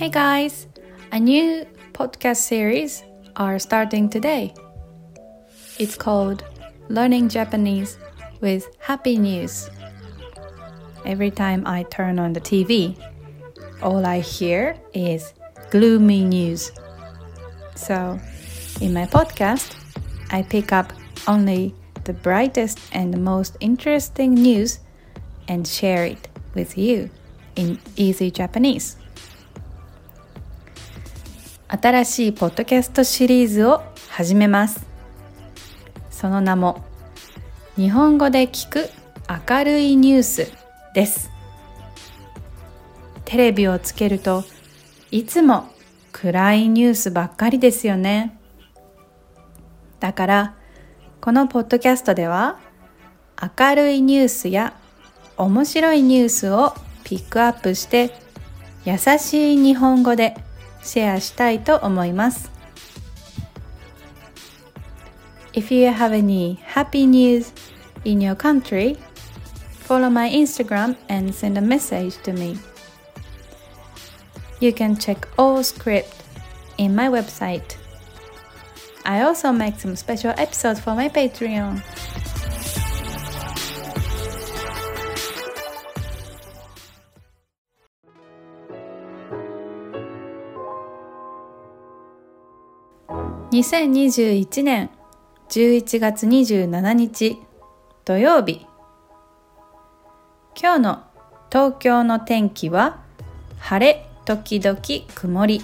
Hey guys, a new podcast series are starting today. It's called Learning Japanese with Happy News. Every time I turn on the TV, all I hear is gloomy news. So, in my podcast, I pick up only the brightest and most interesting news and share it with you in easy Japanese. 新しいポッドキャストシリーズを始めます。その名も日本語で聞く明るいニュースです。テレビをつけるといつも暗いニュースばっかりですよね。だからこのポッドキャストでは明るいニュースや面白いニュースをピックアップして優しい日本語でシェアしたいと思います。If you have any happy news in your country, follow my Instagram and send a message to me. You can check all script in my website. I also make some special episodes for my Patreon. 2021年11月27日土曜日今日の東京の天気は晴れ時々曇り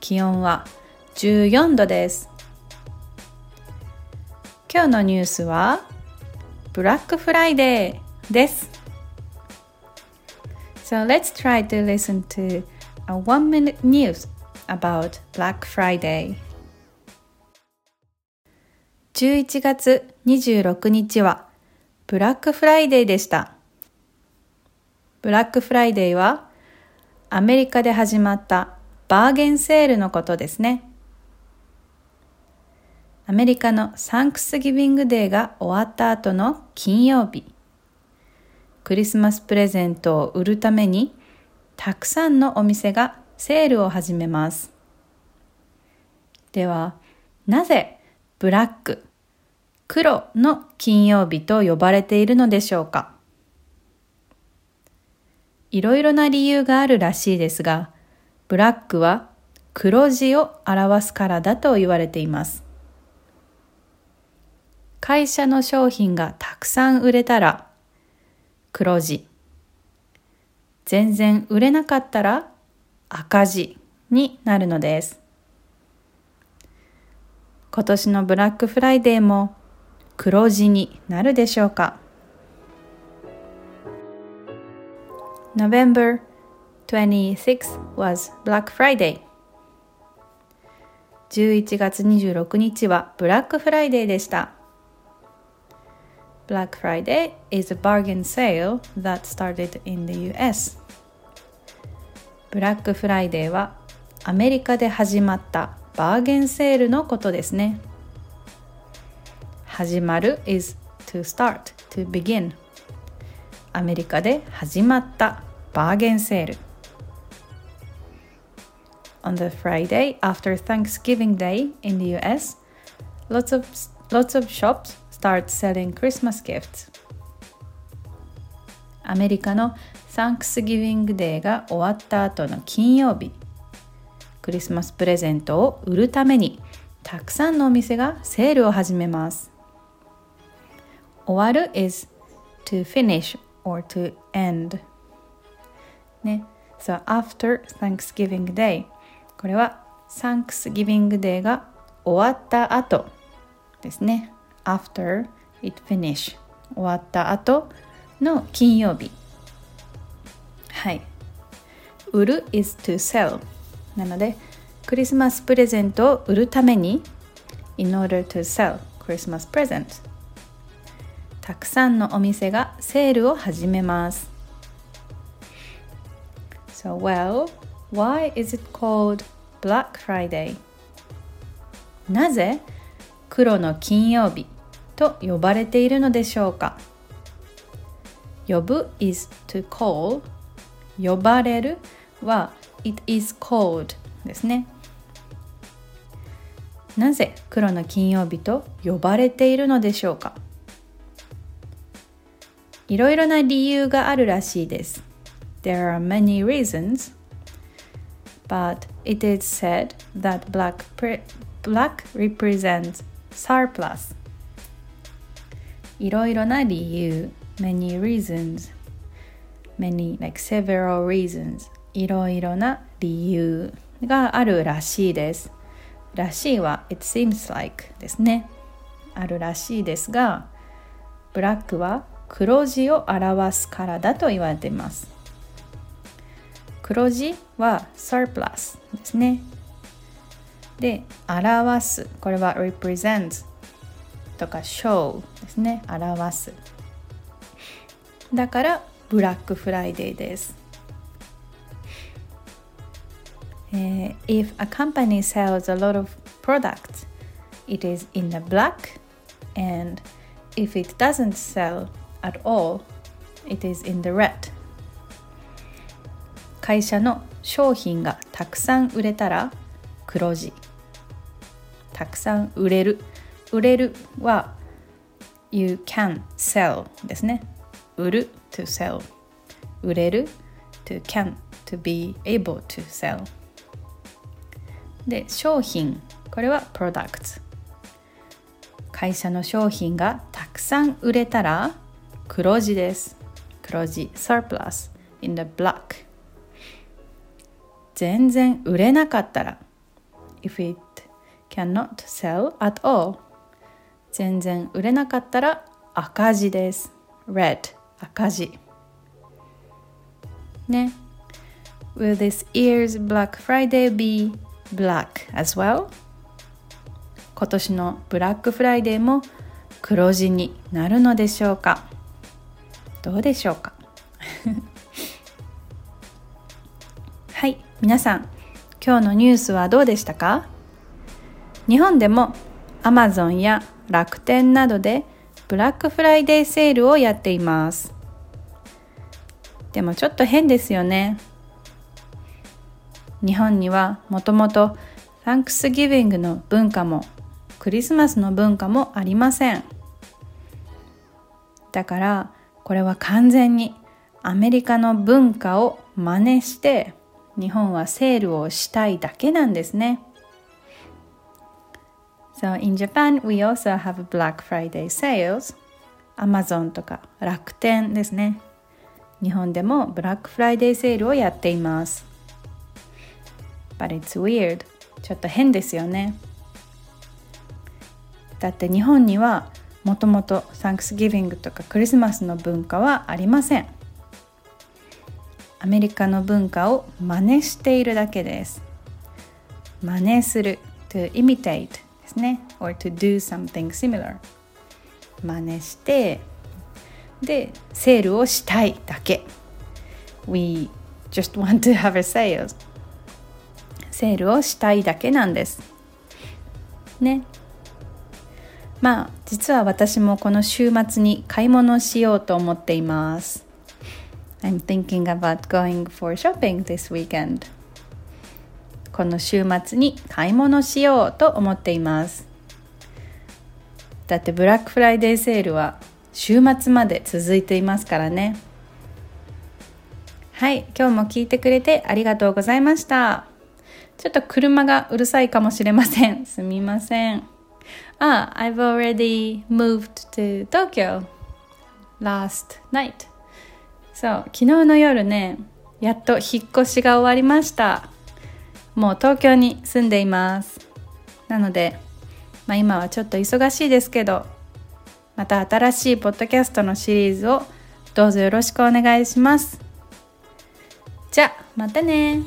気温は14度です今日のニュースはブラックフライデーです So let's try to listen to a one minute news about Black Friday 11月26日はブラックフライデーでした。ブラックフライデーはアメリカで始まったバーゲンセールのことですね。アメリカのサンクスギビングデーが終わった後の金曜日。クリスマスプレゼントを売るためにたくさんのお店がセールを始めます。では、なぜブラック、黒の金曜日と呼ばれているのでしょうかいろいろな理由があるらしいですが、ブラックは黒字を表すからだと言われています。会社の商品がたくさん売れたら黒字。全然売れなかったら赤字になるのです。今年のブラックフライデーも黒字になるでしょうか November 26 was Black Friday 11月26日はブラックフライデーでした Black Friday is a bargain sale that started in the US ブラックフライデーはアメリカで始まったバーゲンセールのことですね。始まる is to start, to begin アメリカで始まったバーゲンセール On the Friday after Thanksgiving Day in the US, lots of, lots of shops start selling Christmas gifts. アメリカのサンクスギビングデーが終わった後の金曜日クリスマスプレゼントを売るためにたくさんのお店がセールを始めます。終わる is to finish or to end ね。So after Thanksgiving Day これは Thanksgiving Day が終わった後ですね。after it finish 終わった後の金曜日はい。売る is to sell なのでクリスマスプレゼントを売るために in order to sell Christmas present たくさんのお店がセールを始めます So well, why is it called Black Friday? なぜ黒の金曜日と呼ばれているのでしょうか呼ぶ is to call 呼ばれるは it is called ですねなぜ黒の金曜日と呼ばれているのでしょうかいろいろな理由があるらしいです There are many reasons but it is said that black, black represents surplus いろいろな理由 many reasons many like several reasons いろいろな理由があるらしいです。らしいは it seems like ですね。あるらしいですがブラックは黒字を表すからだと言われています。黒字は surplus ですね。で表すこれは represent とか show ですね。表す。だからブラックフライデーです。Uh, if a company sells a lot of products, it is in the black, and if it doesn't sell at all, it is in the red. 会社の商品がたくさん売れたら黒字たくさん売れる売れるは you can sell ですね売る to sell 売れる to can to be able to sell で商品これは products 会社の商品がたくさん売れたら黒字です黒字 surplus in the black 全然売れなかったら if it cannot sell at all 全然売れなかったら赤字です red 赤字ね Will this year's Black Friday be black as well. 今年のブラックフライデーも黒字になるのでしょうか？どうでしょうか？はい皆さん今日のニュースはどうでしたか？日本でも Amazon や楽天などでブラックフライデーセールをやっています。でもちょっと変ですよね。日本にはもともと Thanksgiving の文化もクリスマスの文化もありません。だからこれは完全にアメリカの文化を真似して日本はセールをしたいだけなんですね。So in Japan we also have Black Friday sales. Amazon とか楽天ですね。日本でもブラックフライデーセールをやっています。But it's weird. ちょっと変ですよね。だって日本にはもともと Thanksgiving とかクリスマスの文化はありません。アメリカの文化を真似しているだけです。真似する to imitate ですね。Or to do something similar. 真似してでセールをしたいだけ。We just want to have a sale. セールをしたいだけなんです。ね。まあ実は私もこの週末に買い物しようと思っています。I'm thinking about going for shopping this weekend. この週末に買い物しようと思っています。だってブラックフライデーセールは週末まで続いていますからね。はい今日も聞いてくれてありがとうございました。ちょっと車がうるさいかもしれません。すみません。あ、ah, I've already moved to Tokyo last night. そう昨日の夜ねやっと引っ越しが終わりました。もう東京に住んでいます。なので、まあ、今はちょっと忙しいですけどまた新しいポッドキャストのシリーズをどうぞよろしくお願いします。じゃあまたね。